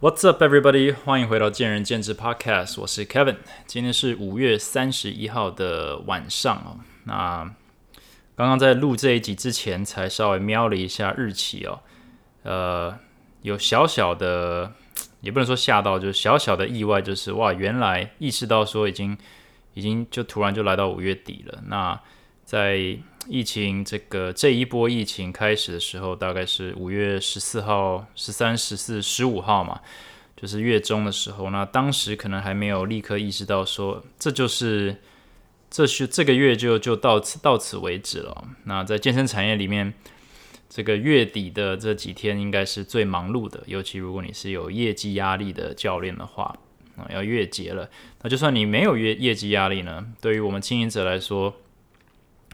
What's up, everybody？欢迎回到见仁见智 Podcast，我是 Kevin。今天是五月三十一号的晚上哦。那刚刚在录这一集之前，才稍微瞄了一下日期哦。呃，有小小的，也不能说吓到，就是小小的意外，就是哇，原来意识到说已经已经就突然就来到五月底了。那在疫情这个这一波疫情开始的时候，大概是五月十四号、十三、十四、十五号嘛，就是月中的时候。那当时可能还没有立刻意识到说，这就是这是这个月就就到此到此为止了。那在健身产业里面，这个月底的这几天应该是最忙碌的，尤其如果你是有业绩压力的教练的话，啊，要月结了。那就算你没有月业绩压力呢，对于我们经营者来说，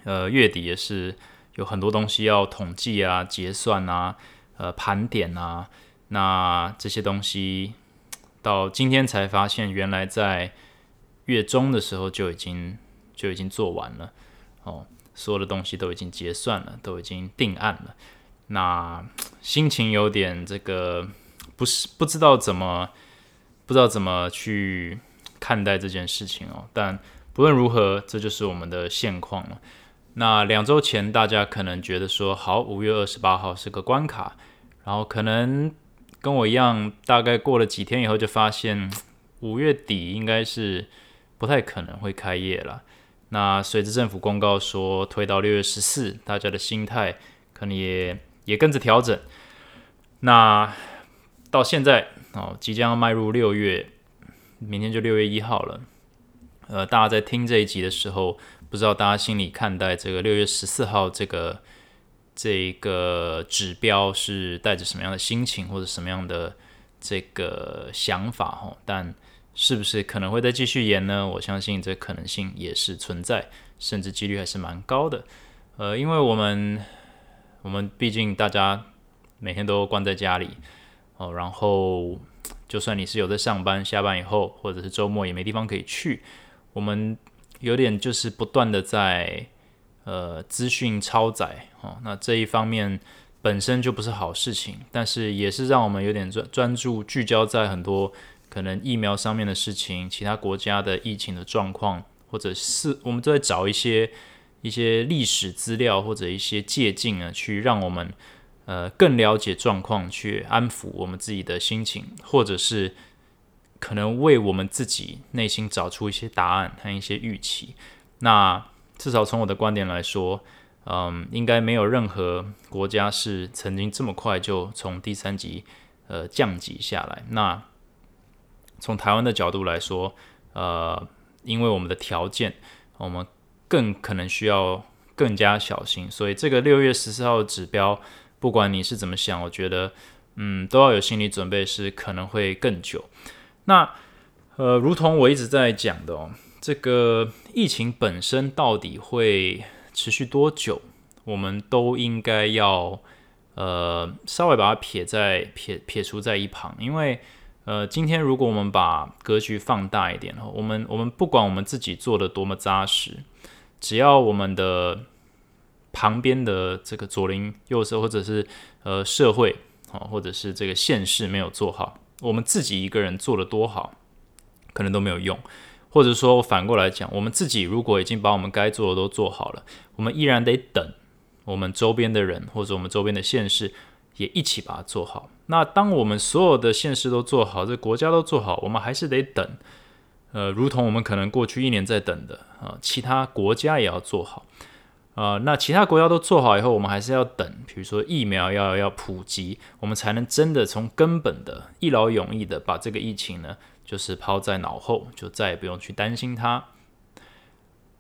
呃，月底也是有很多东西要统计啊、结算啊、呃盘点啊，那这些东西到今天才发现，原来在月中的时候就已经就已经做完了哦，所有的东西都已经结算了，都已经定案了。那心情有点这个不是不知道怎么不知道怎么去看待这件事情哦，但不论如何，这就是我们的现况了。那两周前，大家可能觉得说，好，五月二十八号是个关卡，然后可能跟我一样，大概过了几天以后，就发现 五月底应该是不太可能会开业了。那随着政府公告说推到六月十四，大家的心态可能也也跟着调整。那到现在哦，即将要迈入六月，明天就六月一号了。呃，大家在听这一集的时候。不知道大家心里看待这个六月十四号这个这个指标是带着什么样的心情或者什么样的这个想法哈？但是不是可能会再继续延呢？我相信这可能性也是存在，甚至几率还是蛮高的。呃，因为我们我们毕竟大家每天都关在家里哦，然后就算你是有在上班，下班以后或者是周末也没地方可以去，我们。有点就是不断的在呃资讯超载哦，那这一方面本身就不是好事情，但是也是让我们有点专专注聚焦在很多可能疫苗上面的事情，其他国家的疫情的状况，或者是我们都在找一些一些历史资料或者一些借鉴啊，去让我们呃更了解状况，去安抚我们自己的心情，或者是。可能为我们自己内心找出一些答案和一些预期。那至少从我的观点来说，嗯，应该没有任何国家是曾经这么快就从第三级呃降级下来。那从台湾的角度来说，呃，因为我们的条件，我们更可能需要更加小心。所以这个六月十四号的指标，不管你是怎么想，我觉得嗯都要有心理准备，是可能会更久。那，呃，如同我一直在讲的哦，这个疫情本身到底会持续多久，我们都应该要呃稍微把它撇在撇撇除在一旁，因为呃，今天如果我们把格局放大一点哦，我们我们不管我们自己做的多么扎实，只要我们的旁边的这个左邻右舍或者是呃社会啊，或者是这个县市没有做好。我们自己一个人做的多好，可能都没有用，或者说反过来讲，我们自己如果已经把我们该做的都做好了，我们依然得等我们周边的人或者我们周边的县市也一起把它做好。那当我们所有的县市都做好，这国家都做好，我们还是得等。呃，如同我们可能过去一年在等的啊，其他国家也要做好。呃，那其他国家都做好以后，我们还是要等，比如说疫苗要要普及，我们才能真的从根本的一劳永逸的把这个疫情呢，就是抛在脑后，就再也不用去担心它。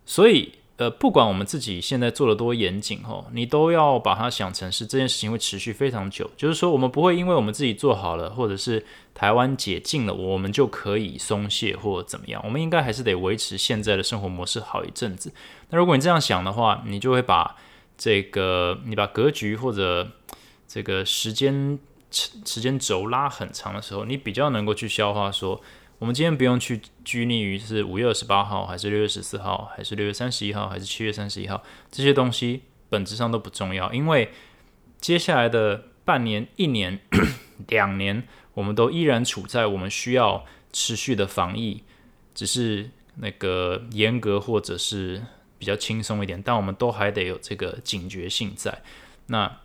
所以。呃，不管我们自己现在做的多严谨哦，你都要把它想成是这件事情会持续非常久。就是说，我们不会因为我们自己做好了，或者是台湾解禁了，我们就可以松懈或怎么样。我们应该还是得维持现在的生活模式好一阵子。那如果你这样想的话，你就会把这个你把格局或者这个时间时间轴拉很长的时候，你比较能够去消化说。我们今天不用去拘泥于是五月二十八号，还是六月十四号，还是六月三十一号，还是七月三十一号，这些东西本质上都不重要，因为接下来的半年、一年，两年，我们都依然处在我们需要持续的防疫，只是那个严格或者是比较轻松一点，但我们都还得有这个警觉性在。那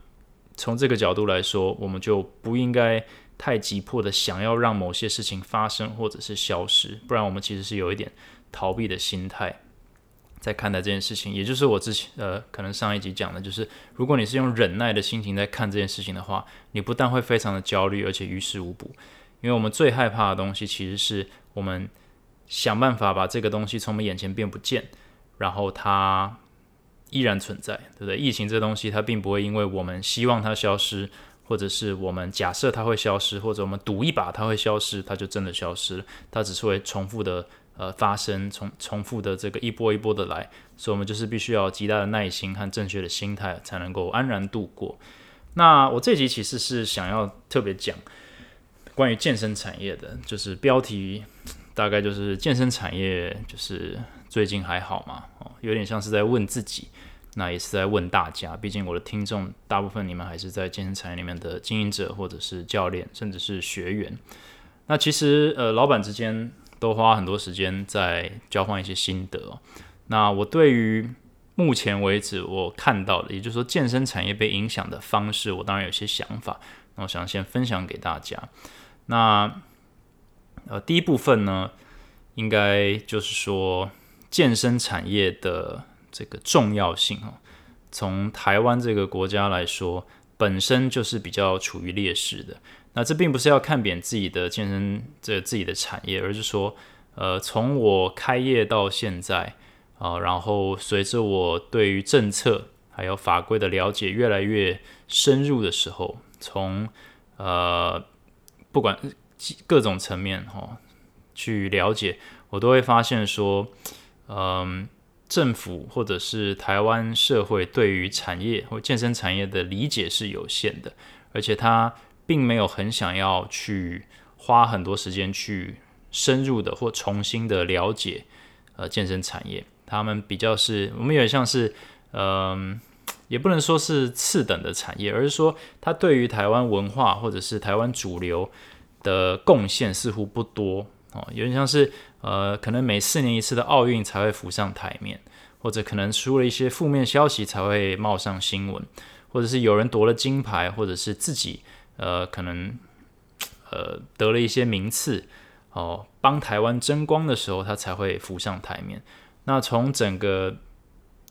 从这个角度来说，我们就不应该太急迫的想要让某些事情发生或者是消失，不然我们其实是有一点逃避的心态。在看待这件事情，也就是我之前呃，可能上一集讲的，就是如果你是用忍耐的心情在看这件事情的话，你不但会非常的焦虑，而且于事无补。因为我们最害怕的东西，其实是我们想办法把这个东西从我们眼前变不见，然后它依然存在，对不对？疫情这东西，它并不会因为我们希望它消失，或者是我们假设它会消失，或者我们赌一把它会消失，它就真的消失了。它只是会重复的。呃，发生重重复的这个一波一波的来，所以我们就是必须要极大的耐心和正确的心态，才能够安然度过。那我这集其实是想要特别讲关于健身产业的，就是标题大概就是健身产业就是最近还好吗？哦，有点像是在问自己，那也是在问大家。毕竟我的听众大部分你们还是在健身产业里面的经营者，或者是教练，甚至是学员。那其实呃，老板之间。都花很多时间在交换一些心得。那我对于目前为止我看到的，也就是说健身产业被影响的方式，我当然有些想法。那我想先分享给大家。那呃，第一部分呢，应该就是说健身产业的这个重要性哦。从台湾这个国家来说，本身就是比较处于劣势的。那这并不是要看扁自己的健身这自己的产业，而是说，呃，从我开业到现在啊，然后随着我对于政策还有法规的了解越来越深入的时候，从呃不管各种层面哈去了解，我都会发现说，嗯，政府或者是台湾社会对于产业或健身产业的理解是有限的，而且他。并没有很想要去花很多时间去深入的或重新的了解呃健身产业，他们比较是我们有点像是嗯，也不能说是次等的产业，而是说他对于台湾文化或者是台湾主流的贡献似乎不多哦，有点像是呃，可能每四年一次的奥运才会浮上台面，或者可能出了一些负面消息才会冒上新闻，或者是有人夺了金牌，或者是自己。呃，可能呃得了一些名次哦，帮台湾争光的时候，他才会浮上台面。那从整个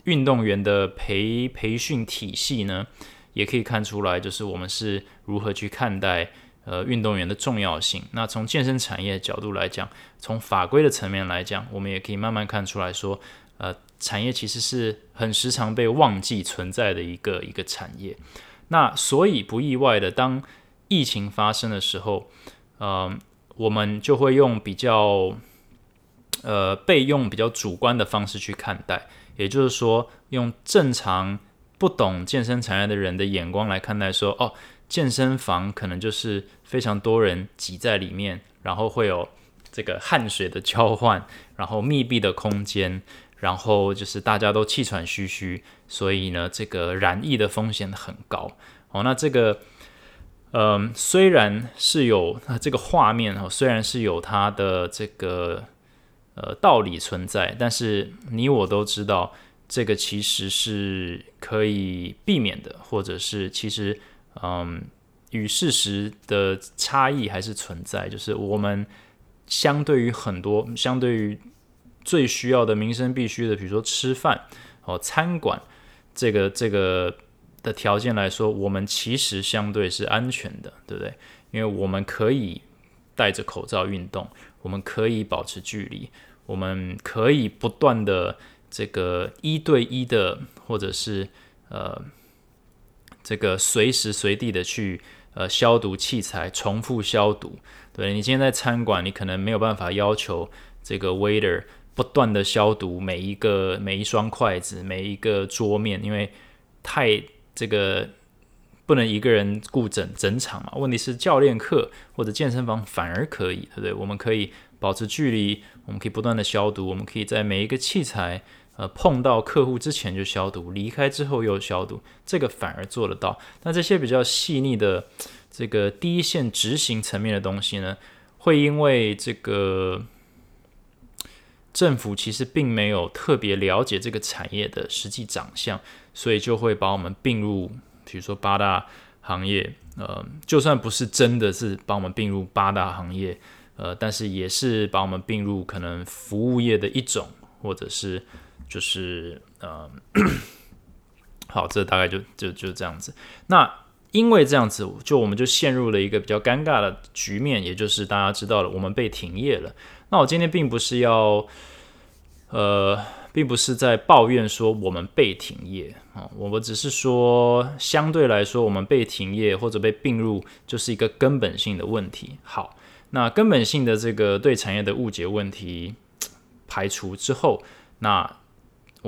运动员的培培训体系呢，也可以看出来，就是我们是如何去看待呃运动员的重要性。那从健身产业角度来讲，从法规的层面来讲，我们也可以慢慢看出来说，呃，产业其实是很时常被忘记存在的一个一个产业。那所以不意外的，当疫情发生的时候，呃，我们就会用比较呃被用比较主观的方式去看待，也就是说，用正常不懂健身产业的人的眼光来看待，说哦，健身房可能就是非常多人挤在里面，然后会有这个汗水的交换，然后密闭的空间，然后就是大家都气喘吁吁。所以呢，这个染疫的风险很高。好，那这个，嗯，虽然是有这个画面哦，虽然是有它的这个呃道理存在，但是你我都知道，这个其实是可以避免的，或者是其实，嗯，与事实的差异还是存在。就是我们相对于很多，相对于最需要的民生必须的，比如说吃饭哦，餐馆。这个这个的条件来说，我们其实相对是安全的，对不对？因为我们可以戴着口罩运动，我们可以保持距离，我们可以不断的这个一对一的，或者是呃这个随时随地的去呃消毒器材，重复消毒。对你今天在餐馆，你可能没有办法要求这个 waiter。不断的消毒每一个每一双筷子每一个桌面，因为太这个不能一个人顾整整场嘛。问题是教练课或者健身房反而可以，对不对？我们可以保持距离，我们可以不断的消毒，我们可以在每一个器材呃碰到客户之前就消毒，离开之后又消毒，这个反而做得到。那这些比较细腻的这个第一线执行层面的东西呢，会因为这个政府其实并没有特别了解这个产业的实际长相，所以就会把我们并入，比如说八大行业。呃，就算不是真的是把我们并入八大行业，呃，但是也是把我们并入可能服务业的一种，或者是就是呃，好，这大概就就就这样子。那因为这样子，就我们就陷入了一个比较尴尬的局面，也就是大家知道了，我们被停业了。那我今天并不是要，呃。并不是在抱怨说我们被停业啊，我们只是说相对来说，我们被停业或者被并入，就是一个根本性的问题。好，那根本性的这个对产业的误解问题排除之后，那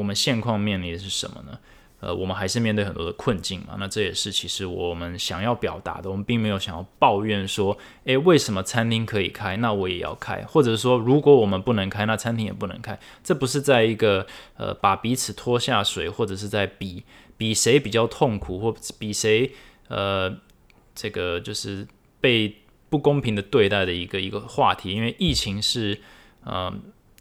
我们现况面临的是什么呢？呃，我们还是面对很多的困境嘛。那这也是其实我们想要表达的。我们并没有想要抱怨说，诶，为什么餐厅可以开，那我也要开；或者说，如果我们不能开，那餐厅也不能开。这不是在一个呃把彼此拖下水，或者是在比比谁比较痛苦，或比谁呃这个就是被不公平的对待的一个一个话题。因为疫情是呃。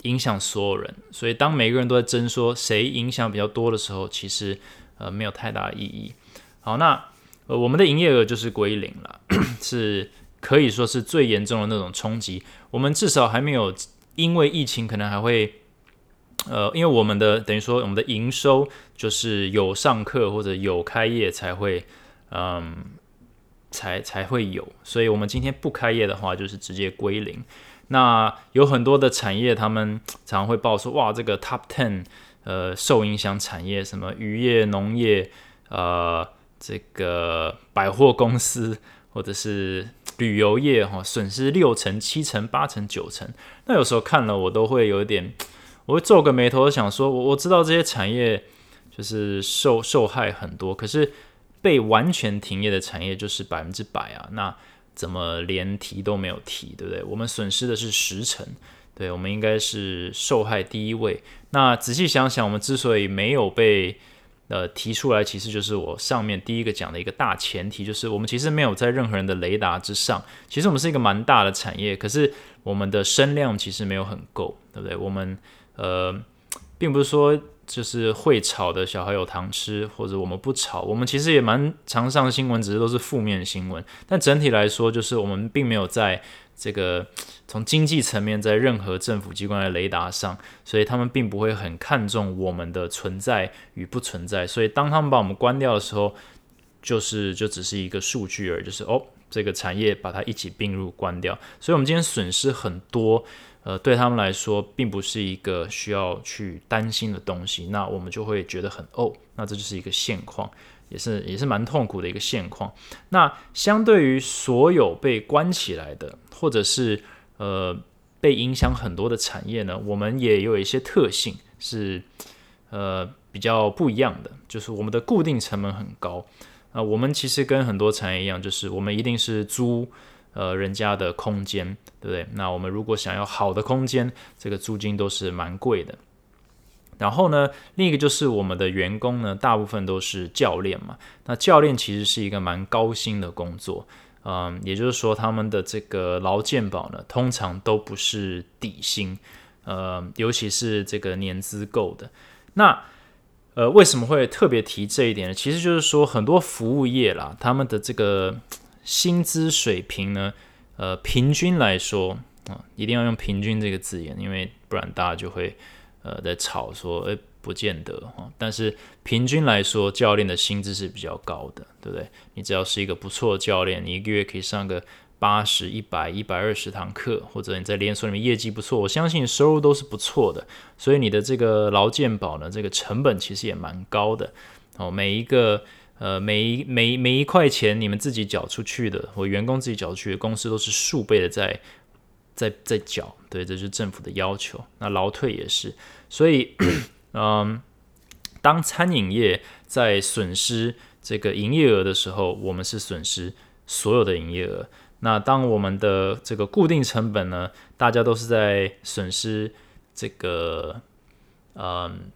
影响所有人，所以当每个人都在争说谁影响比较多的时候，其实呃没有太大的意义。好，那呃我们的营业额就是归零了，是可以说是最严重的那种冲击。我们至少还没有因为疫情可能还会呃，因为我们的等于说我们的营收就是有上课或者有开业才会嗯才才会有，所以我们今天不开业的话，就是直接归零。那有很多的产业，他们常常会报说，哇，这个 top ten，呃，受影响产业，什么渔业、农业，呃，这个百货公司或者是旅游业，哈，损失六成、七成、八成、九成。那有时候看了，我都会有一点，我会皱个眉头，想说，我我知道这些产业就是受受害很多，可是被完全停业的产业就是百分之百啊，那。怎么连提都没有提，对不对？我们损失的是十成，对我们应该是受害第一位。那仔细想想，我们之所以没有被呃提出来，其实就是我上面第一个讲的一个大前提，就是我们其实没有在任何人的雷达之上。其实我们是一个蛮大的产业，可是我们的声量其实没有很够，对不对？我们呃，并不是说。就是会吵的小孩有糖吃，或者我们不吵，我们其实也蛮常上新闻，只是都是负面新闻。但整体来说，就是我们并没有在这个 从经济层面，在任何政府机关的雷达上，所以他们并不会很看重我们的存在与不存在。所以当他们把我们关掉的时候，就是就只是一个数据而已，就是哦，这个产业把它一起并入关掉。所以我们今天损失很多。呃，对他们来说，并不是一个需要去担心的东西，那我们就会觉得很哦，那这就是一个现况，也是也是蛮痛苦的一个现况。那相对于所有被关起来的，或者是呃被影响很多的产业呢，我们也有一些特性是呃比较不一样的，就是我们的固定成本很高啊。我们其实跟很多产业一样，就是我们一定是租。呃，人家的空间，对不对？那我们如果想要好的空间，这个租金都是蛮贵的。然后呢，另一个就是我们的员工呢，大部分都是教练嘛。那教练其实是一个蛮高薪的工作，嗯，也就是说他们的这个劳健保呢，通常都不是底薪，呃，尤其是这个年资够的。那呃，为什么会特别提这一点呢？其实就是说很多服务业啦，他们的这个。薪资水平呢？呃，平均来说啊，一定要用“平均”这个字眼，因为不然大家就会呃在吵说，诶，不见得哈。但是平均来说，教练的薪资是比较高的，对不对？你只要是一个不错的教练，你一个月可以上个八十一百、一百二十堂课，或者你在连锁里面业绩不错，我相信收入都是不错的。所以你的这个劳健保呢，这个成本其实也蛮高的哦，每一个。呃，每一每每一块钱你们自己缴出去的，或员工自己缴出去的，公司都是数倍的在在在缴，对，这是政府的要求。那劳退也是，所以，嗯，当餐饮业在损失这个营业额的时候，我们是损失所有的营业额。那当我们的这个固定成本呢，大家都是在损失这个，嗯。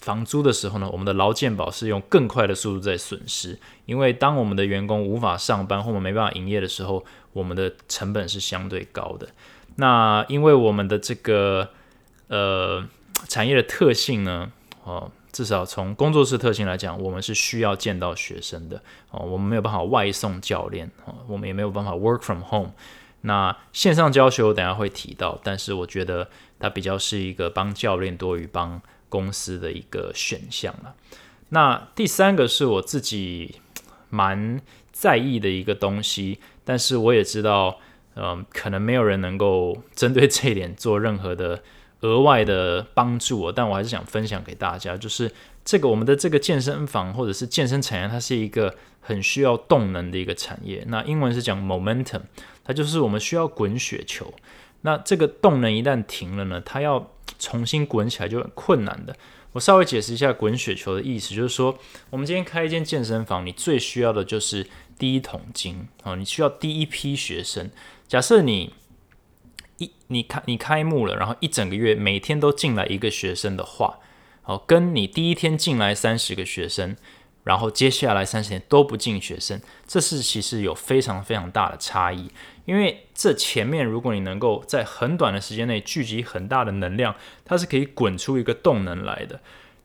房租的时候呢，我们的劳健保是用更快的速度在损失，因为当我们的员工无法上班或我们没办法营业的时候，我们的成本是相对高的。那因为我们的这个呃产业的特性呢，哦，至少从工作室特性来讲，我们是需要见到学生的哦，我们没有办法外送教练哦，我们也没有办法 work from home。那线上教学我等下会提到，但是我觉得它比较是一个帮教练多于帮。公司的一个选项了。那第三个是我自己蛮在意的一个东西，但是我也知道，嗯，可能没有人能够针对这一点做任何的额外的帮助我。但我还是想分享给大家，就是这个我们的这个健身房或者是健身产业，它是一个很需要动能的一个产业。那英文是讲 momentum，它就是我们需要滚雪球。那这个动能一旦停了呢，它要重新滚起来就很困难的。我稍微解释一下滚雪球的意思，就是说，我们今天开一间健身房，你最需要的就是第一桶金哦，你需要第一批学生。假设你一你开你开幕了，然后一整个月每天都进来一个学生的话，哦，跟你第一天进来三十个学生。然后接下来三十年都不进学生，这是其实有非常非常大的差异。因为这前面如果你能够在很短的时间内聚集很大的能量，它是可以滚出一个动能来的。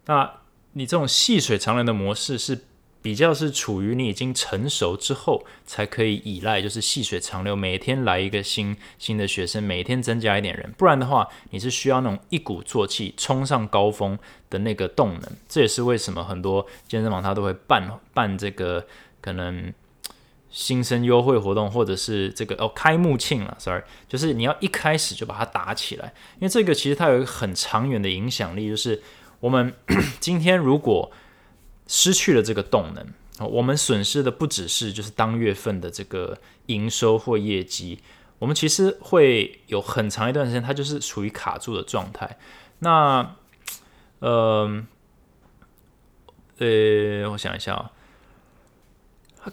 那你这种细水长流的模式是。比较是处于你已经成熟之后才可以依赖，就是细水长流，每天来一个新新的学生，每天增加一点人，不然的话，你是需要那种一鼓作气冲上高峰的那个动能。这也是为什么很多健身房它都会办办这个可能新生优惠活动，或者是这个哦开幕庆了，sorry，就是你要一开始就把它打起来，因为这个其实它有一个很长远的影响力，就是我们 今天如果。失去了这个动能我们损失的不只是就是当月份的这个营收或业绩，我们其实会有很长一段时间，它就是处于卡住的状态。那，呃，呃，我想一下啊。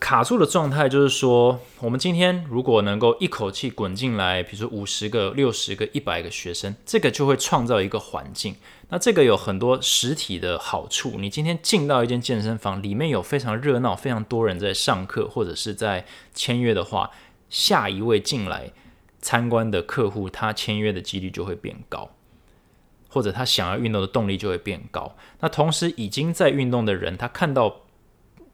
卡住的状态就是说，我们今天如果能够一口气滚进来，比如说五十个、六十个、一百个学生，这个就会创造一个环境。那这个有很多实体的好处。你今天进到一间健身房，里面有非常热闹、非常多人在上课或者是在签约的话，下一位进来参观的客户，他签约的几率就会变高，或者他想要运动的动力就会变高。那同时已经在运动的人，他看到。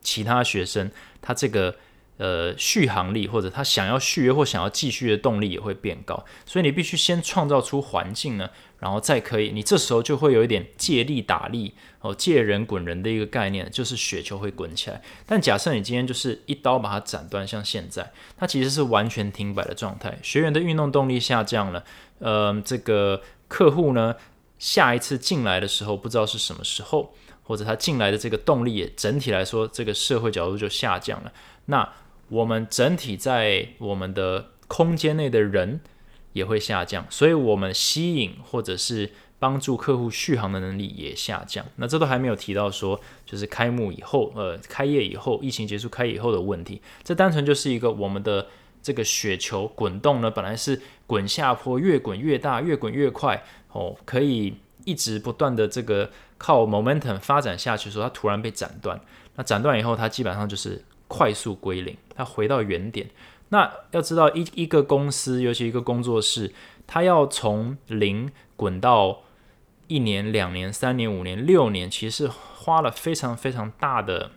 其他学生，他这个呃续航力或者他想要续约或想要继续的动力也会变高，所以你必须先创造出环境呢，然后再可以，你这时候就会有一点借力打力哦，借人滚人的一个概念，就是雪球会滚起来。但假设你今天就是一刀把它斩断，像现在，它其实是完全停摆的状态，学员的运动动力下降了，呃，这个客户呢下一次进来的时候不知道是什么时候。或者他进来的这个动力也整体来说，这个社会角度就下降了。那我们整体在我们的空间内的人也会下降，所以我们吸引或者是帮助客户续航的能力也下降。那这都还没有提到说，就是开幕以后，呃，开业以后，疫情结束开以后的问题。这单纯就是一个我们的这个雪球滚动呢，本来是滚下坡，越滚越大，越滚越快，哦，可以一直不断的这个。靠 momentum 发展下去的时候，它突然被斩断。那斩断以后，它基本上就是快速归零，它回到原点。那要知道，一一个公司，尤其一个工作室，它要从零滚到一年、两年、三年、五年、六年，其实花了非常非常大的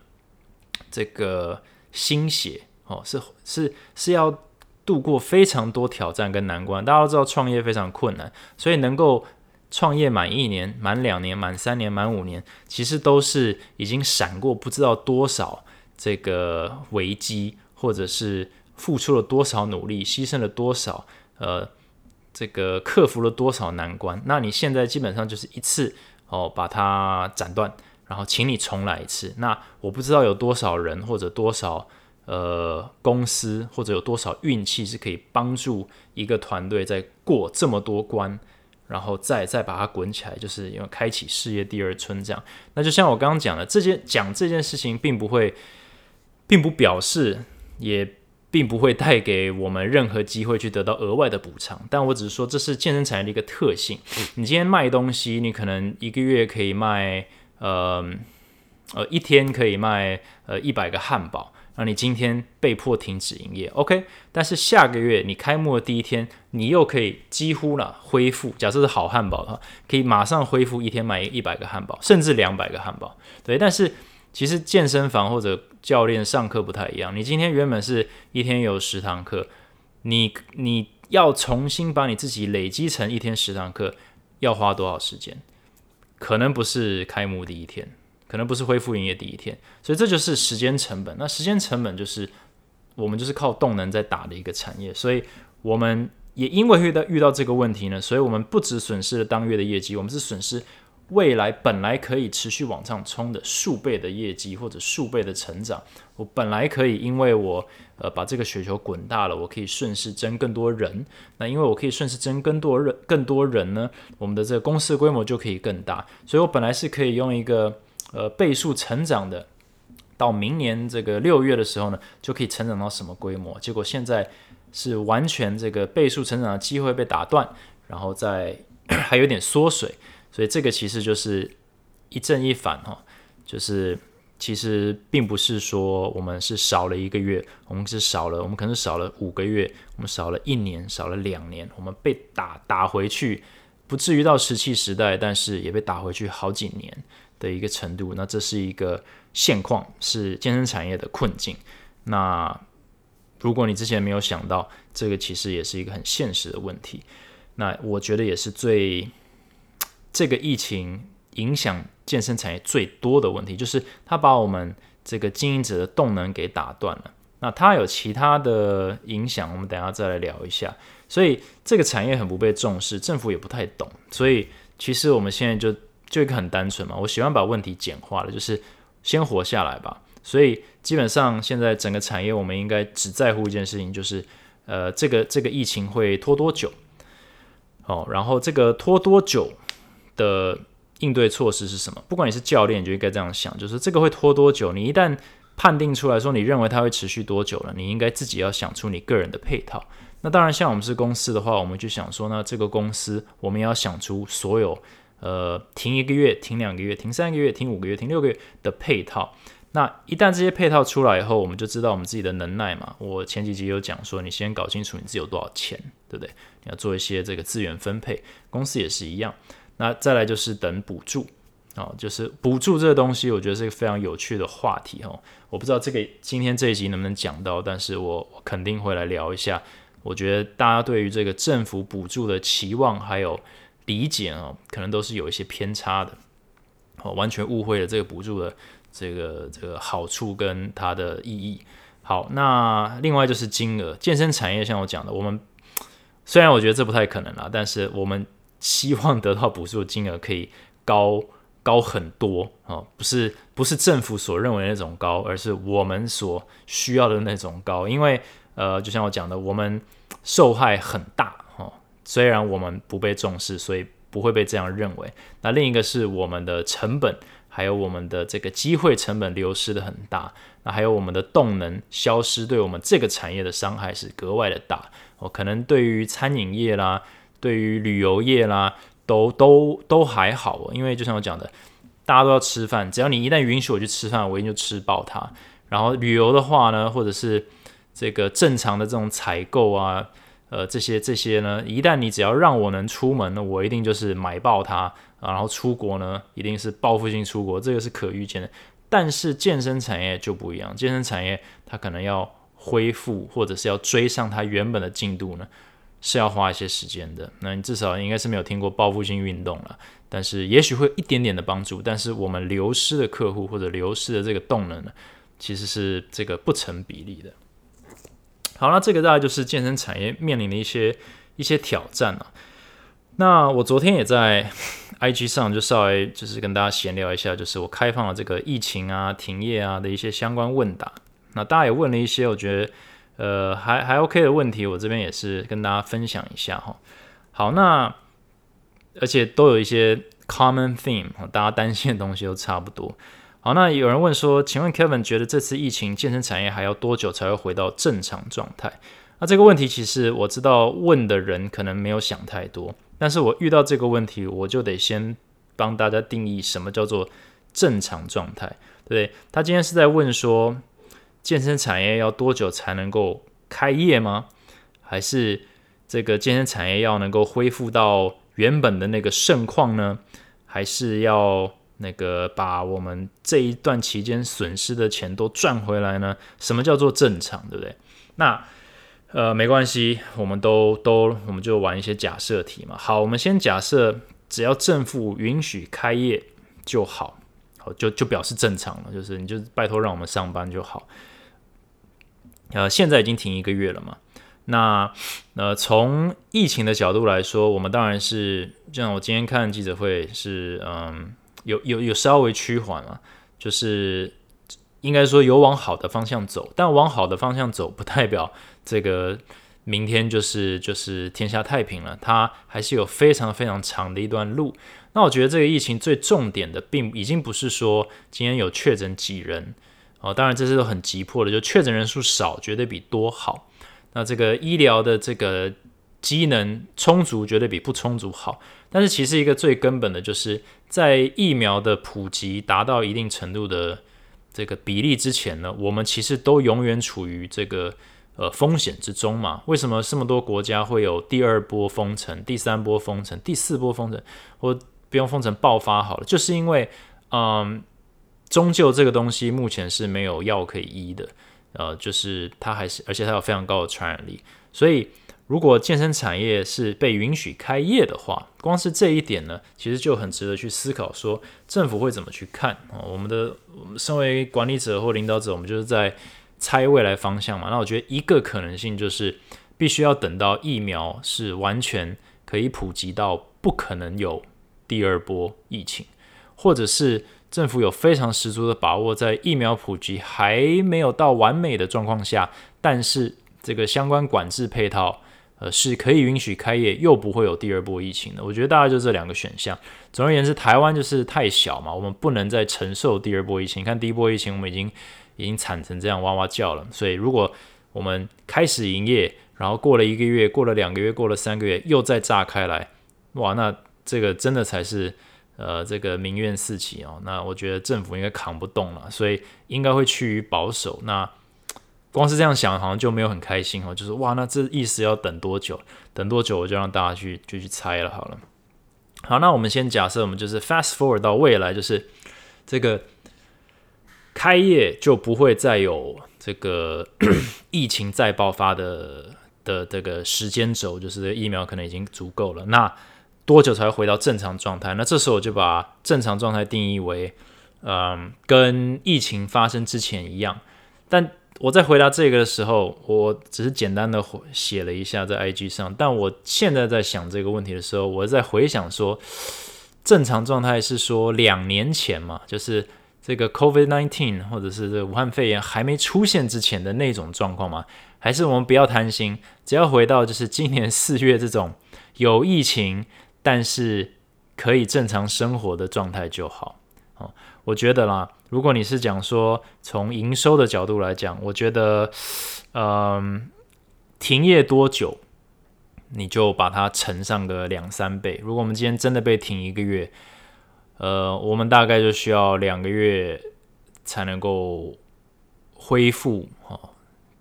这个心血哦，是是是要度过非常多挑战跟难关。大家都知道，创业非常困难，所以能够。创业满一年、满两年、满三年、满五年，其实都是已经闪过不知道多少这个危机，或者是付出了多少努力、牺牲了多少，呃，这个克服了多少难关。那你现在基本上就是一次哦，把它斩断，然后请你重来一次。那我不知道有多少人或者多少呃公司或者有多少运气是可以帮助一个团队在过这么多关。然后再再把它滚起来，就是因为开启事业第二春这样。那就像我刚刚讲的，这件讲这件事情，并不会，并不表示，也并不会带给我们任何机会去得到额外的补偿。但我只是说，这是健身产业的一个特性。你今天卖东西，你可能一个月可以卖呃呃一天可以卖呃一百个汉堡。那你今天被迫停止营业，OK？但是下个月你开幕的第一天，你又可以几乎了恢复。假设是好汉堡的话，可以马上恢复一天卖一百个汉堡，甚至两百个汉堡。对，但是其实健身房或者教练上课不太一样。你今天原本是一天有十堂课，你你要重新把你自己累积成一天十堂课，要花多少时间？可能不是开幕第一天。可能不是恢复营业第一天，所以这就是时间成本。那时间成本就是我们就是靠动能在打的一个产业，所以我们也因为遇到遇到这个问题呢，所以我们不止损失了当月的业绩，我们是损失未来本来可以持续往上冲的数倍的业绩或者数倍的成长。我本来可以因为我呃把这个雪球滚大了，我可以顺势争更多人。那因为我可以顺势争更多人，更多人呢，我们的这个公司的规模就可以更大。所以我本来是可以用一个。呃，倍数成长的，到明年这个六月的时候呢，就可以成长到什么规模？结果现在是完全这个倍数成长的机会被打断，然后再 还有点缩水，所以这个其实就是一正一反哈，就是其实并不是说我们是少了一个月，我们是少了，我们可能少了五个月，我们少了一年，少了两年，我们被打打回去，不至于到石器时代，但是也被打回去好几年。的一个程度，那这是一个现况，是健身产业的困境。那如果你之前没有想到，这个其实也是一个很现实的问题。那我觉得也是最这个疫情影响健身产业最多的问题，就是它把我们这个经营者的动能给打断了。那它有其他的影响，我们等下再来聊一下。所以这个产业很不被重视，政府也不太懂。所以其实我们现在就。就一个很单纯嘛，我喜欢把问题简化了，就是先活下来吧。所以基本上现在整个产业，我们应该只在乎一件事情，就是呃，这个这个疫情会拖多久？哦，然后这个拖多久的应对措施是什么？不管你是教练，你就应该这样想，就是这个会拖多久？你一旦判定出来说你认为它会持续多久了，你应该自己要想出你个人的配套。那当然，像我们是公司的话，我们就想说，那这个公司我们要想出所有。呃，停一个月，停两个月，停三个月，停五个月，停六个月的配套。那一旦这些配套出来以后，我们就知道我们自己的能耐嘛。我前几集有讲说，你先搞清楚你自己有多少钱，对不对？你要做一些这个资源分配，公司也是一样。那再来就是等补助哦，就是补助这个东西，我觉得是一个非常有趣的话题哦。我不知道这个今天这一集能不能讲到，但是我肯定会来聊一下。我觉得大家对于这个政府补助的期望还有。理解啊，可能都是有一些偏差的，哦，完全误会了这个补助的这个这个好处跟它的意义。好，那另外就是金额，健身产业像我讲的，我们虽然我觉得这不太可能啦，但是我们希望得到补助的金额可以高高很多哦，不是不是政府所认为那种高，而是我们所需要的那种高，因为呃，就像我讲的，我们受害很大。虽然我们不被重视，所以不会被这样认为。那另一个是我们的成本，还有我们的这个机会成本流失的很大。那还有我们的动能消失，对我们这个产业的伤害是格外的大。哦，可能对于餐饮业啦，对于旅游业啦，都都都还好。因为就像我讲的，大家都要吃饭，只要你一旦允许我去吃饭，我一定就吃饱它。然后旅游的话呢，或者是这个正常的这种采购啊。呃，这些这些呢，一旦你只要让我能出门呢，我一定就是买爆它啊，然后出国呢，一定是报复性出国，这个是可预见的。但是健身产业就不一样，健身产业它可能要恢复或者是要追上它原本的进度呢，是要花一些时间的。那你至少应该是没有听过报复性运动了，但是也许会一点点的帮助。但是我们流失的客户或者流失的这个动能呢，其实是这个不成比例的。好，那这个大概就是健身产业面临的一些一些挑战啊。那我昨天也在 IG 上就稍微就是跟大家闲聊一下，就是我开放了这个疫情啊、停业啊的一些相关问答。那大家也问了一些我觉得呃还还 OK 的问题，我这边也是跟大家分享一下哈。好，那而且都有一些 common theme，大家担心的东西都差不多。好，那有人问说，请问 Kevin 觉得这次疫情健身产业还要多久才会回到正常状态？那这个问题其实我知道问的人可能没有想太多，但是我遇到这个问题，我就得先帮大家定义什么叫做正常状态，对不对？他今天是在问说，健身产业要多久才能够开业吗？还是这个健身产业要能够恢复到原本的那个盛况呢？还是要那个把我们这一段期间损失的钱都赚回来呢？什么叫做正常，对不对？那呃，没关系，我们都都我们就玩一些假设题嘛。好，我们先假设只要政府允许开业就好，好就就表示正常了，就是你就拜托让我们上班就好。呃，现在已经停一个月了嘛。那呃，从疫情的角度来说，我们当然是就像我今天看记者会是嗯，有有有稍微趋缓了，就是应该说有往好的方向走，但往好的方向走不代表。这个明天就是就是天下太平了，它还是有非常非常长的一段路。那我觉得这个疫情最重点的，并已经不是说今天有确诊几人哦，当然这是都很急迫的，就确诊人数少绝对比多好。那这个医疗的这个机能充足绝对比不充足好。但是其实一个最根本的就是在疫苗的普及达到一定程度的这个比例之前呢，我们其实都永远处于这个。呃，风险之中嘛，为什么这么多国家会有第二波封城、第三波封城、第四波封城，或不用封城爆发好了？就是因为，嗯，终究这个东西目前是没有药可以医的，呃，就是它还是，而且它有非常高的传染力。所以，如果健身产业是被允许开业的话，光是这一点呢，其实就很值得去思考，说政府会怎么去看啊？我们的，我们身为管理者或领导者，我们就是在。猜未来方向嘛？那我觉得一个可能性就是，必须要等到疫苗是完全可以普及到不可能有第二波疫情，或者是政府有非常十足的把握，在疫苗普及还没有到完美的状况下，但是这个相关管制配套，呃，是可以允许开业又不会有第二波疫情的。我觉得大概就这两个选项。总而言之，台湾就是太小嘛，我们不能再承受第二波疫情。你看第一波疫情，我们已经。已经惨成这样哇哇叫了，所以如果我们开始营业，然后过了一个月，过了两个月，过了三个月，又再炸开来，哇，那这个真的才是呃这个民怨四起哦。那我觉得政府应该扛不动了，所以应该会趋于保守。那光是这样想，好像就没有很开心哦，就是哇，那这意思要等多久？等多久我就让大家去就去猜了好了。好，那我们先假设我们就是 fast forward 到未来，就是这个。开业就不会再有这个 疫情再爆发的的这个时间轴，就是疫苗可能已经足够了。那多久才会回到正常状态？那这时候我就把正常状态定义为，嗯，跟疫情发生之前一样。但我在回答这个的时候，我只是简单的写了一下在 IG 上。但我现在在想这个问题的时候，我在回想说，正常状态是说两年前嘛，就是。这个 COVID nineteen 或者是这个武汉肺炎还没出现之前的那种状况嘛？还是我们不要贪心，只要回到就是今年四月这种有疫情但是可以正常生活的状态就好。哦，我觉得啦，如果你是讲说从营收的角度来讲，我觉得，嗯，停业多久，你就把它乘上个两三倍。如果我们今天真的被停一个月。呃，我们大概就需要两个月才能够恢复，哈，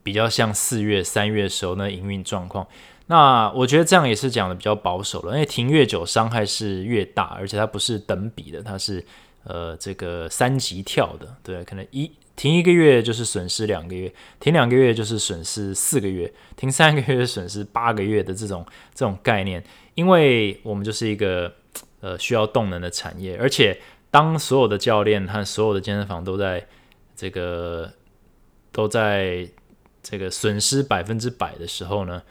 比较像四月、三月时候那营运状况。那我觉得这样也是讲的比较保守了，因为停越久伤害是越大，而且它不是等比的，它是呃这个三级跳的，对，可能一停一个月就是损失两个月，停两个月就是损失四个月，停三个月损失八个月的这种这种概念，因为我们就是一个。呃，需要动能的产业，而且当所有的教练和所有的健身房都在这个都在这个损失百分之百的时候呢，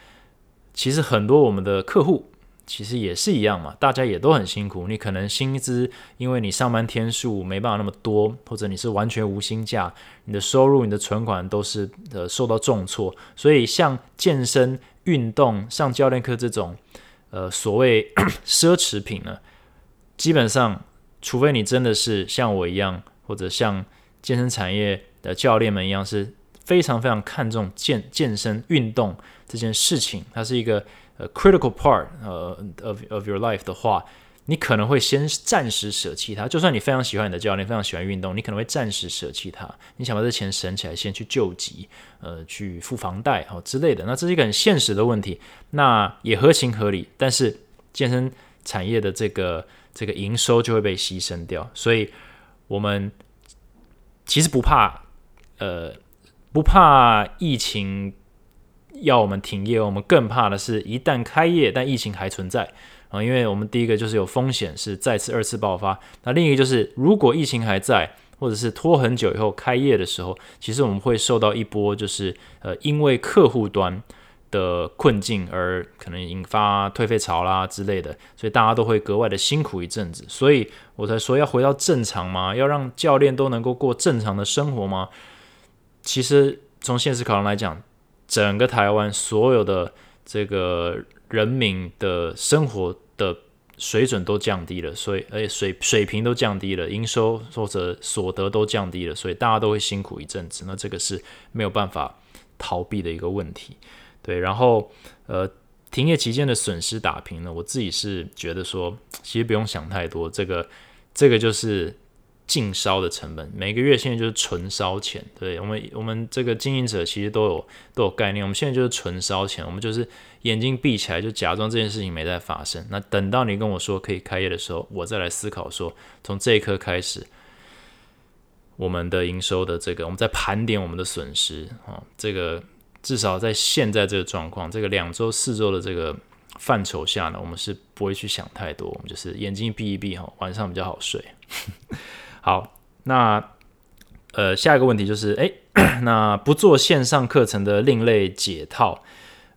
其实很多我们的客户其实也是一样嘛，大家也都很辛苦。你可能薪资因为你上班天数没办法那么多，或者你是完全无薪假，你的收入、你的存款都是呃受到重挫，所以像健身、运动、上教练课这种呃所谓 奢侈品呢。基本上，除非你真的是像我一样，或者像健身产业的教练们一样，是非常非常看重健健身运动这件事情，它是一个呃 critical part 呃 of of your life 的话，你可能会先暂时舍弃它。就算你非常喜欢你的教练，非常喜欢运动，你可能会暂时舍弃它。你想把这钱省起来，先去救急，呃，去付房贷哦之类的。那这是一个很现实的问题，那也合情合理。但是健身产业的这个这个营收就会被牺牲掉，所以我们其实不怕，呃，不怕疫情要我们停业，我们更怕的是一旦开业，但疫情还存在。啊，因为我们第一个就是有风险是再次二次爆发，那另一个就是如果疫情还在，或者是拖很久以后开业的时候，其实我们会受到一波就是呃因为客户端的困境而可能引发退费潮啦之类的，所以大家都会格外的辛苦一阵子，所以我才说要回到正常吗？要让教练都能够过正常的生活吗？其实从现实考量来讲，整个台湾所有的这个。人民的生活的水准都降低了，所以而且水水平都降低了，营收或者所得都降低了，所以大家都会辛苦一阵子。那这个是没有办法逃避的一个问题。对，然后呃，停业期间的损失打平呢，我自己是觉得说，其实不用想太多，这个这个就是。净烧的成本，每个月现在就是纯烧钱。对我们，我们这个经营者其实都有都有概念。我们现在就是纯烧钱，我们就是眼睛闭起来，就假装这件事情没在发生。那等到你跟我说可以开业的时候，我再来思考说，从这一刻开始，我们的营收的这个，我们在盘点我们的损失啊。这个至少在现在这个状况，这个两周、四周的这个范畴下呢，我们是不会去想太多，我们就是眼睛闭一闭哈，晚上比较好睡。好，那呃，下一个问题就是，哎，那不做线上课程的另类解套，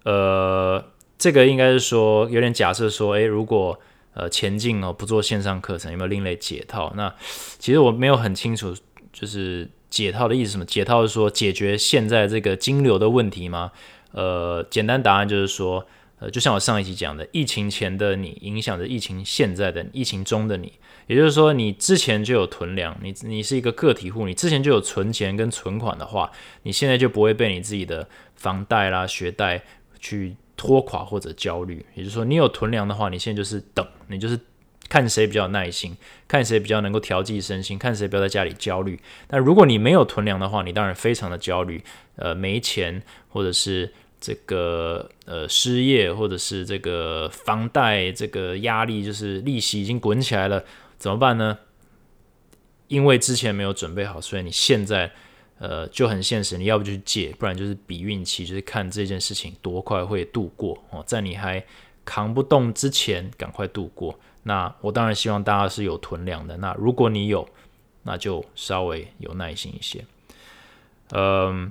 呃，这个应该是说有点假设说，哎，如果呃前进哦不做线上课程，有没有另类解套？那其实我没有很清楚，就是解套的意思什么？解套是说解决现在这个金流的问题吗？呃，简单答案就是说，呃，就像我上一集讲的，疫情前的你影响着疫情现在的疫情中的你。也就是说，你之前就有囤粮，你你是一个个体户，你之前就有存钱跟存款的话，你现在就不会被你自己的房贷啦、学贷去拖垮或者焦虑。也就是说，你有囤粮的话，你现在就是等，你就是看谁比较有耐心，看谁比较能够调剂身心，看谁不要在家里焦虑。但如果你没有囤粮的话，你当然非常的焦虑，呃，没钱或者是这个呃失业，或者是这个房贷这个压力，就是利息已经滚起来了。怎么办呢？因为之前没有准备好，所以你现在呃就很现实，你要不就去借，不然就是比运气，就是看这件事情多快会度过哦，在你还扛不动之前赶快度过。那我当然希望大家是有囤粮的。那如果你有，那就稍微有耐心一些。嗯。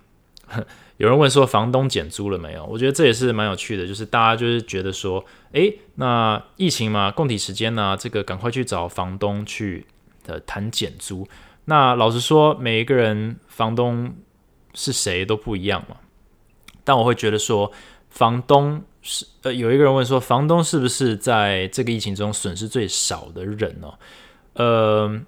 有人问说房东减租了没有？我觉得这也是蛮有趣的，就是大家就是觉得说，诶，那疫情嘛，供体时间呢，这个赶快去找房东去呃谈减租。那老实说，每一个人房东是谁都不一样嘛。但我会觉得说，房东是呃，有一个人问说，房东是不是在这个疫情中损失最少的人呢？呃，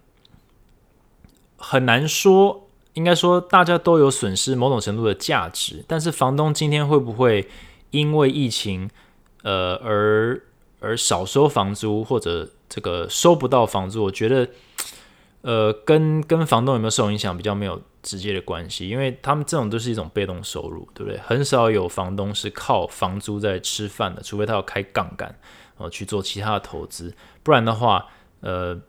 很难说。应该说，大家都有损失某种程度的价值，但是房东今天会不会因为疫情，呃，而而少收房租，或者这个收不到房租？我觉得，呃，跟跟房东有没有受影响比较没有直接的关系，因为他们这种都是一种被动收入，对不对？很少有房东是靠房租在吃饭的，除非他要开杠杆，哦，去做其他的投资，不然的话，呃。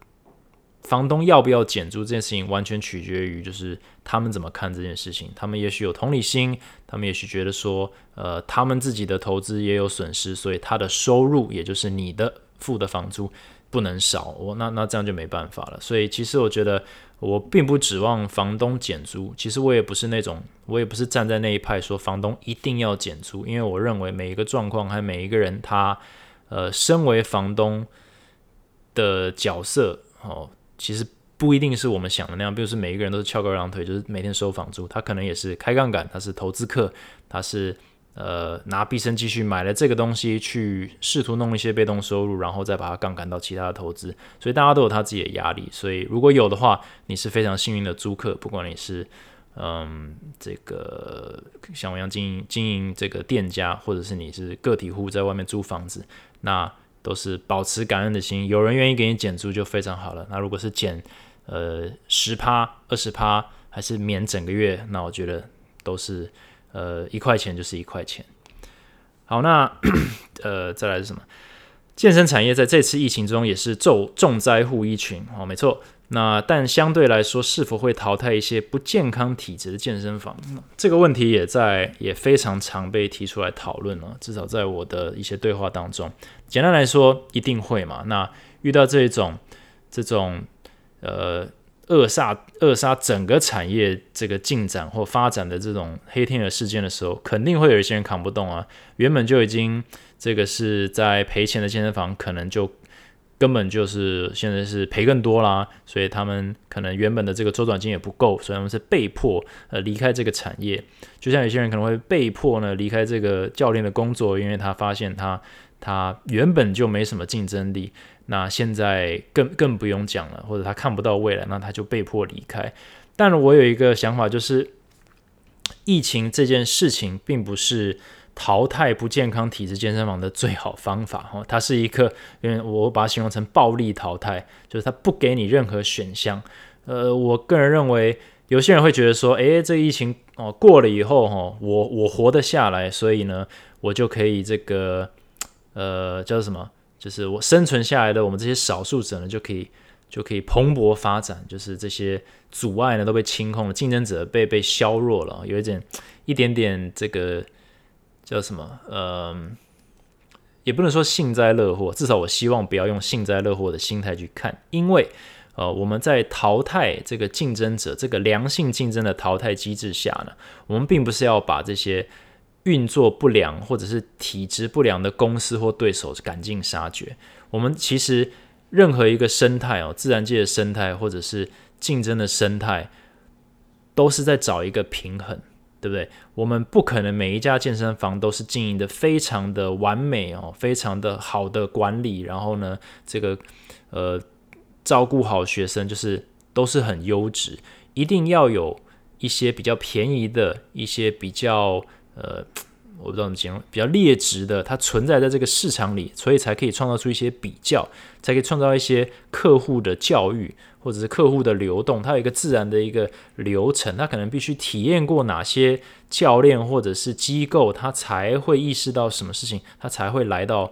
房东要不要减租这件事情，完全取决于就是他们怎么看这件事情。他们也许有同理心，他们也许觉得说，呃，他们自己的投资也有损失，所以他的收入，也就是你的付的房租不能少。我那那这样就没办法了。所以其实我觉得，我并不指望房东减租。其实我也不是那种，我也不是站在那一派说房东一定要减租，因为我认为每一个状况，还有每一个人他，呃，身为房东的角色哦。其实不一定是我们想的那样，比如是每一个人都是翘个二郎腿，就是每天收房租。他可能也是开杠杆，他是投资客，他是呃拿毕生积蓄买了这个东西去试图弄一些被动收入，然后再把它杠杆到其他的投资。所以大家都有他自己的压力。所以如果有的话，你是非常幸运的租客，不管你是嗯这个像我一样经营经营这个店家，或者是你是个体户在外面租房子，那都是保持感恩的心。有人愿意给你减租就非常好了。那如果是减呃十趴、二十趴，还是免整个月，那我觉得都是呃一块钱就是一块钱。好，那 呃再来是什么？健身产业在这次疫情中也是重重灾户一群哦，没错。那但相对来说，是否会淘汰一些不健康体质的健身房？这个问题也在也非常常被提出来讨论了。至少在我的一些对话当中，简单来说，一定会嘛。那遇到这种这种呃扼杀扼杀整个产业这个进展或发展的这种黑天鹅事件的时候，肯定会有一些人扛不动啊。原本就已经。这个是在赔钱的健身房，可能就根本就是现在是赔更多啦，所以他们可能原本的这个周转金也不够，所以他们是被迫呃离开这个产业。就像有些人可能会被迫呢离开这个教练的工作，因为他发现他他原本就没什么竞争力，那现在更更不用讲了，或者他看不到未来，那他就被迫离开。但我有一个想法，就是疫情这件事情并不是。淘汰不健康体质健身房的最好方法，哈，它是一个，因为我把它形容成暴力淘汰，就是它不给你任何选项。呃，我个人认为，有些人会觉得说，诶，这疫情哦过了以后，哈，我我活得下来，所以呢，我就可以这个，呃，叫什么？就是我生存下来的，我们这些少数者呢，就可以就可以蓬勃发展，就是这些阻碍呢都被清空了，竞争者被被削弱了，有一点一点点这个。叫什么？嗯，也不能说幸灾乐祸，至少我希望不要用幸灾乐祸的心态去看，因为呃，我们在淘汰这个竞争者，这个良性竞争的淘汰机制下呢，我们并不是要把这些运作不良或者是体质不良的公司或对手赶尽杀绝。我们其实任何一个生态哦，自然界的生态或者是竞争的生态，都是在找一个平衡。对不对？我们不可能每一家健身房都是经营的非常的完美哦，非常的好的管理，然后呢，这个呃照顾好学生，就是都是很优质。一定要有一些比较便宜的一些比较呃，我不知道怎么形容，比较劣质的，它存在在这个市场里，所以才可以创造出一些比较，才可以创造一些客户的教育。或者是客户的流动，它有一个自然的一个流程，他可能必须体验过哪些教练或者是机构，他才会意识到什么事情，他才会来到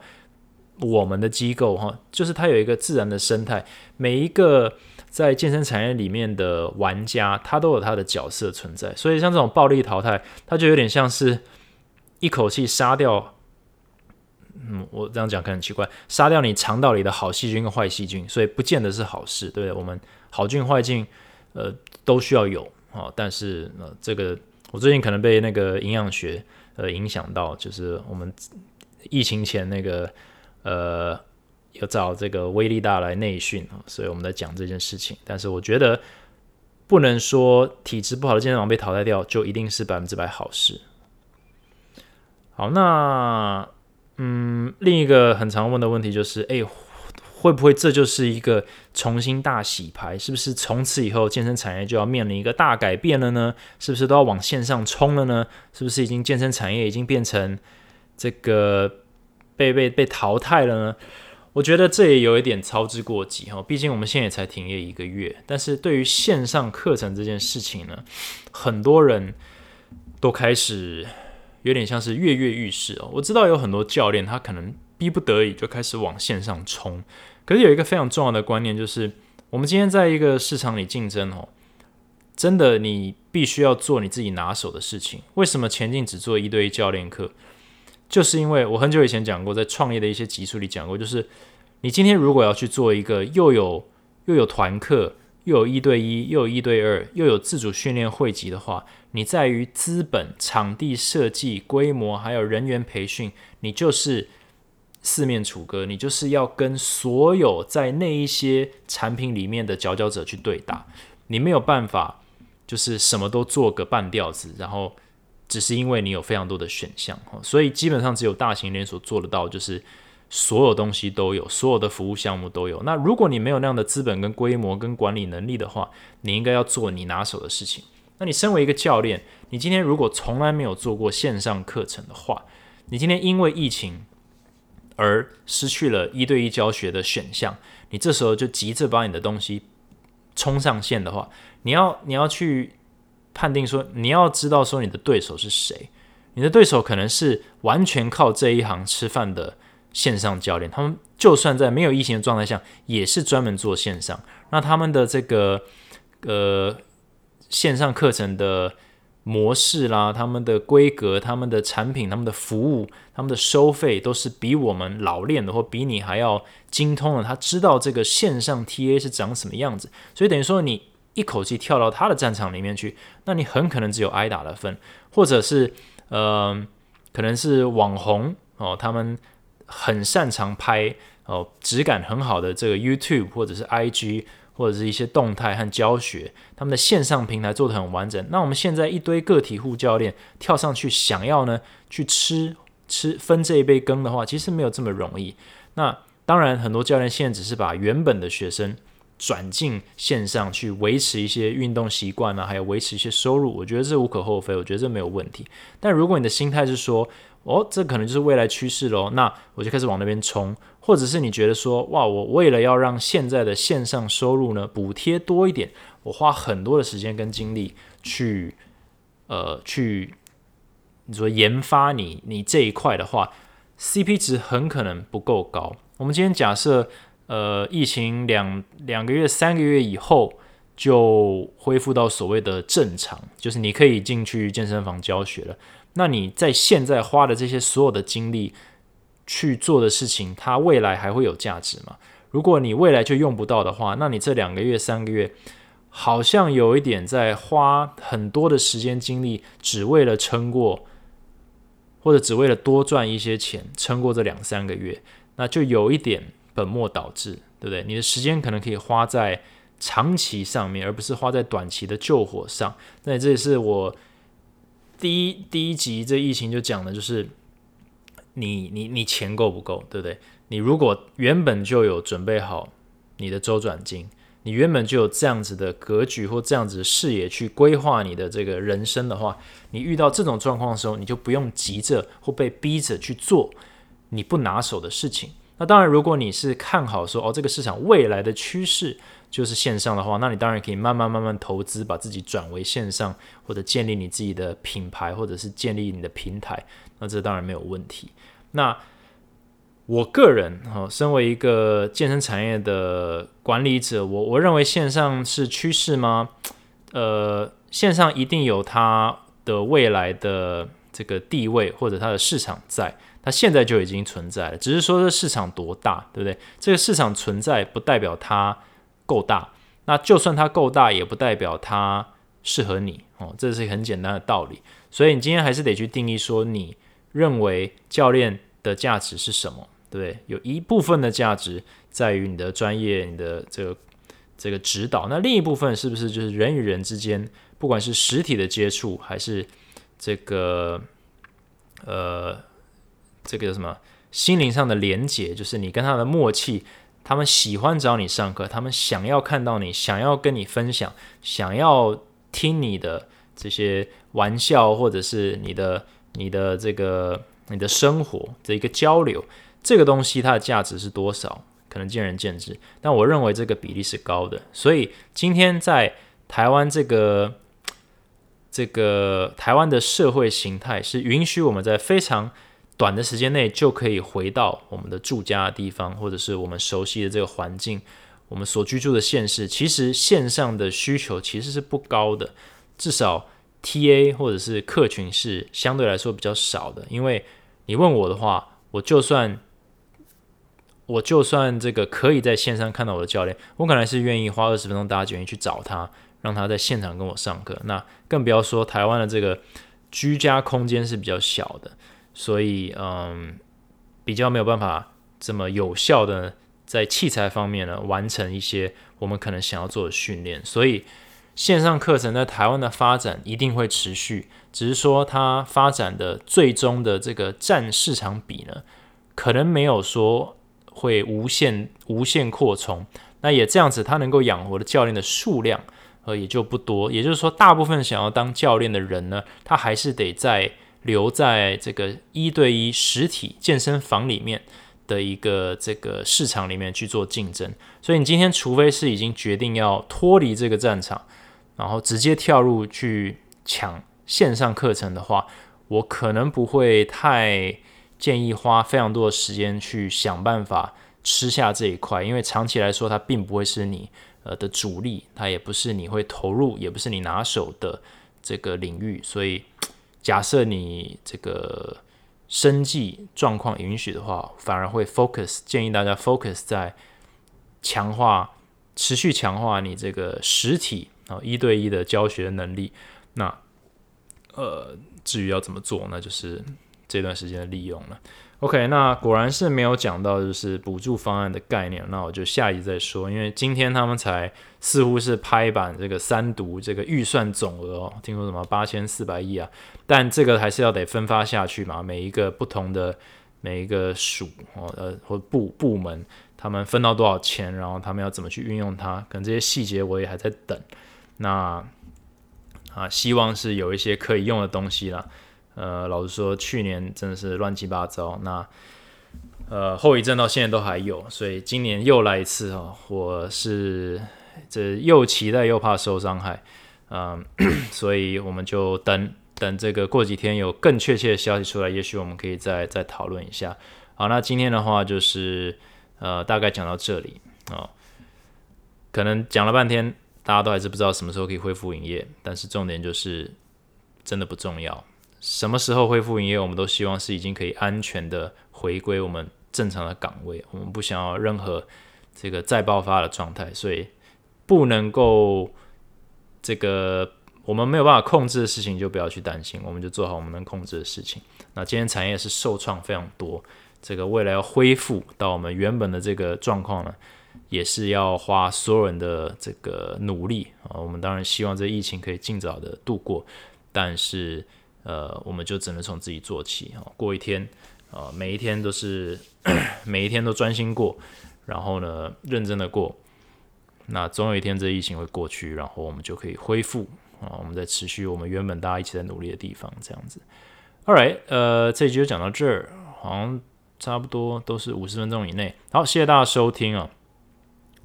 我们的机构哈。就是它有一个自然的生态，每一个在健身产业里面的玩家，他都有他的角色存在。所以像这种暴力淘汰，它就有点像是一口气杀掉。嗯，我这样讲可能很奇怪，杀掉你肠道里的好细菌跟坏细菌，所以不见得是好事，对不对？我们好菌坏菌，呃，都需要有啊。但是呃，这个我最近可能被那个营养学呃影响到，就是我们疫情前那个呃，有找这个威力大来内训啊，所以我们在讲这件事情。但是我觉得不能说体质不好的健身房被淘汰掉就一定是百分之百好事。好，那。嗯，另一个很常问的问题就是，哎，会不会这就是一个重新大洗牌？是不是从此以后健身产业就要面临一个大改变了呢？是不是都要往线上冲了呢？是不是已经健身产业已经变成这个被被被淘汰了呢？我觉得这也有一点操之过急哈，毕竟我们现在也才停业一个月。但是对于线上课程这件事情呢，很多人都开始。有点像是跃跃欲试哦。我知道有很多教练，他可能逼不得已就开始往线上冲。可是有一个非常重要的观念，就是我们今天在一个市场里竞争哦，真的你必须要做你自己拿手的事情。为什么前进只做一对一教练课？就是因为我很久以前讲过，在创业的一些集数里讲过，就是你今天如果要去做一个又有又有团课。又有一对一，又有一对二，又有自主训练汇集的话，你在于资本、场地设计、规模，还有人员培训，你就是四面楚歌，你就是要跟所有在那一些产品里面的佼佼者去对打，你没有办法就是什么都做个半吊子，然后只是因为你有非常多的选项，所以基本上只有大型连锁做得到，就是。所有东西都有，所有的服务项目都有。那如果你没有那样的资本、跟规模、跟管理能力的话，你应该要做你拿手的事情。那你身为一个教练，你今天如果从来没有做过线上课程的话，你今天因为疫情而失去了一对一教学的选项，你这时候就急着把你的东西冲上线的话，你要你要去判定说，你要知道说你的对手是谁，你的对手可能是完全靠这一行吃饭的线上教练，他们就算在没有疫情的状态下，也是专门做线上，那他们的这个呃线上课程的。模式啦，他们的规格、他们的产品、他们的服务、他们的收费，都是比我们老练的，或比你还要精通的。他知道这个线上 TA 是长什么样子，所以等于说你一口气跳到他的战场里面去，那你很可能只有挨打的份，或者是呃，可能是网红哦，他们很擅长拍哦，质感很好的这个 YouTube 或者是 IG。或者是一些动态和教学，他们的线上平台做的很完整。那我们现在一堆个体户教练跳上去，想要呢去吃吃分这一杯羹的话，其实没有这么容易。那当然，很多教练现在只是把原本的学生转进线上去维持一些运动习惯啊，还有维持一些收入，我觉得这无可厚非，我觉得这没有问题。但如果你的心态是说，哦，这可能就是未来趋势喽，那我就开始往那边冲。或者是你觉得说，哇，我为了要让现在的线上收入呢补贴多一点，我花很多的时间跟精力去，呃，去你说研发你你这一块的话，CP 值很可能不够高。我们今天假设，呃，疫情两两个月、三个月以后就恢复到所谓的正常，就是你可以进去健身房教学了。那你在现在花的这些所有的精力。去做的事情，它未来还会有价值吗？如果你未来就用不到的话，那你这两个月、三个月，好像有一点在花很多的时间精力，只为了撑过，或者只为了多赚一些钱，撑过这两三个月，那就有一点本末倒置，对不对？你的时间可能可以花在长期上面，而不是花在短期的救火上。那这也是我第一第一集这疫情就讲的，就是。你你你钱够不够，对不对？你如果原本就有准备好你的周转金，你原本就有这样子的格局或这样子的视野去规划你的这个人生的话，你遇到这种状况的时候，你就不用急着或被逼着去做你不拿手的事情。那当然，如果你是看好说哦，这个市场未来的趋势就是线上的话，那你当然可以慢慢慢慢投资，把自己转为线上，或者建立你自己的品牌，或者是建立你的平台。那这当然没有问题。那我个人哈，身为一个健身产业的管理者，我我认为线上是趋势吗？呃，线上一定有它的未来的这个地位或者它的市场在，它现在就已经存在了，只是说这市场多大，对不对？这个市场存在不代表它够大，那就算它够大，也不代表它适合你哦，这是很简单的道理。所以你今天还是得去定义说你。认为教练的价值是什么？对？有一部分的价值在于你的专业，你的这个这个指导。那另一部分是不是就是人与人之间，不管是实体的接触，还是这个呃这个什么心灵上的连接？就是你跟他的默契，他们喜欢找你上课，他们想要看到你，想要跟你分享，想要听你的这些玩笑，或者是你的。你的这个你的生活的一个交流，这个东西它的价值是多少，可能见仁见智。但我认为这个比例是高的。所以今天在台湾这个这个台湾的社会形态是允许我们在非常短的时间内就可以回到我们的住家的地方，或者是我们熟悉的这个环境，我们所居住的县市。其实线上的需求其实是不高的，至少。T A 或者是客群是相对来说比较少的，因为你问我的话，我就算我就算这个可以在线上看到我的教练，我可能是愿意花二十分钟搭捷运去找他，让他在现场跟我上课。那更不要说台湾的这个居家空间是比较小的，所以嗯，比较没有办法这么有效的在器材方面呢完成一些我们可能想要做的训练，所以。线上课程在台湾的发展一定会持续，只是说它发展的最终的这个占市场比呢，可能没有说会无限无限扩充。那也这样子，它能够养活的教练的数量呃也就不多。也就是说，大部分想要当教练的人呢，他还是得在留在这个一对一实体健身房里面的一个这个市场里面去做竞争。所以你今天除非是已经决定要脱离这个战场，然后直接跳入去抢线上课程的话，我可能不会太建议花非常多的时间去想办法吃下这一块，因为长期来说它并不会是你呃的主力，它也不是你会投入，也不是你拿手的这个领域，所以。假设你这个生计状况允许的话，反而会 focus 建议大家 focus 在强化、持续强化你这个实体啊一对一的教学能力。那呃，至于要怎么做，那就是这段时间的利用了。OK，那果然是没有讲到就是补助方案的概念，那我就下一再说。因为今天他们才似乎是拍板这个三读这个预算总额哦，听说什么八千四百亿啊，但这个还是要得分发下去嘛，每一个不同的每一个署哦呃或部部门，他们分到多少钱，然后他们要怎么去运用它，可能这些细节我也还在等。那啊，希望是有一些可以用的东西了。呃，老实说，去年真的是乱七八糟。那呃，后遗症到现在都还有，所以今年又来一次哦。我是这又期待又怕受伤害，嗯，所以我们就等等这个过几天有更确切的消息出来，也许我们可以再再讨论一下。好，那今天的话就是呃，大概讲到这里哦。可能讲了半天，大家都还是不知道什么时候可以恢复营业，但是重点就是真的不重要。什么时候恢复营业，我们都希望是已经可以安全的回归我们正常的岗位。我们不想要任何这个再爆发的状态，所以不能够这个我们没有办法控制的事情就不要去担心，我们就做好我们能控制的事情。那今天产业是受创非常多，这个未来要恢复到我们原本的这个状况呢，也是要花所有人的这个努力啊。我们当然希望这疫情可以尽早的度过，但是。呃，我们就只能从自己做起啊。过一天，啊，每一天都是 每一天都专心过，然后呢，认真的过。那总有一天这疫情会过去，然后我们就可以恢复啊。我们在持续我们原本大家一起在努力的地方，这样子。All right，呃，这一集就讲到这儿，好像差不多都是五十分钟以内。好，谢谢大家收听啊。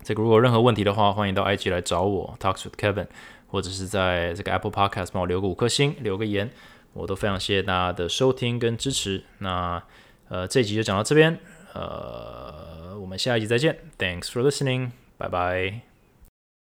这个如果任何问题的话，欢迎到 IG 来找我，Talks with Kevin，或者是在这个 Apple Podcast 帮我留个五颗星，留个言。我都非常谢谢大家的收听跟支持。那呃，这一集就讲到这边，呃，我们下一集再见。Thanks for listening，拜拜。